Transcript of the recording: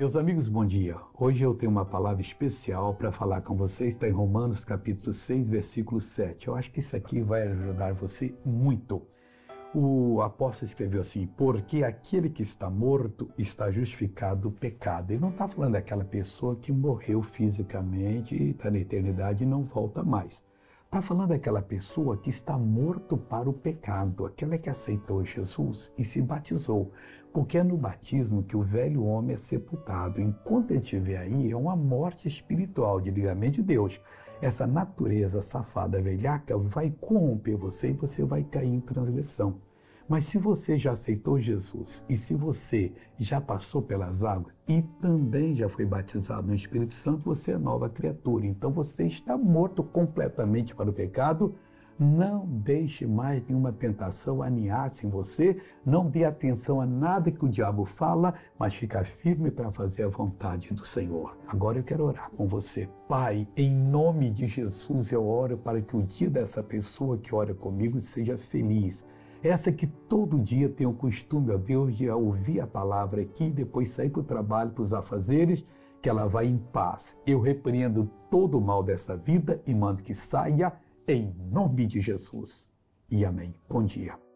Meus amigos, bom dia. Hoje eu tenho uma palavra especial para falar com vocês. Está em Romanos capítulo 6, versículo 7. Eu acho que isso aqui vai ajudar você muito. O apóstolo escreveu assim: Porque aquele que está morto está justificado do pecado. Ele não está falando daquela pessoa que morreu fisicamente, está na eternidade e não volta mais. Está falando daquela pessoa que está morto para o pecado, aquela que aceitou Jesus e se batizou. Porque é no batismo que o velho homem é sepultado. Enquanto ele estiver aí, é uma morte espiritual de ligamento de Deus. Essa natureza safada velhaca vai corromper você e você vai cair em transgressão. Mas se você já aceitou Jesus e se você já passou pelas águas e também já foi batizado no Espírito Santo, você é nova criatura. Então você está morto completamente para o pecado. Não deixe mais nenhuma tentação aninhar-se em você, não dê atenção a nada que o diabo fala, mas fica firme para fazer a vontade do Senhor. Agora eu quero orar com você. Pai, em nome de Jesus eu oro para que o dia dessa pessoa que ora comigo seja feliz essa que todo dia tem o costume, ó Deus, de ouvir a palavra aqui e depois sair para o trabalho, para os afazeres, que ela vai em paz. Eu repreendo todo o mal dessa vida e mando que saia em nome de Jesus. E amém. Bom dia.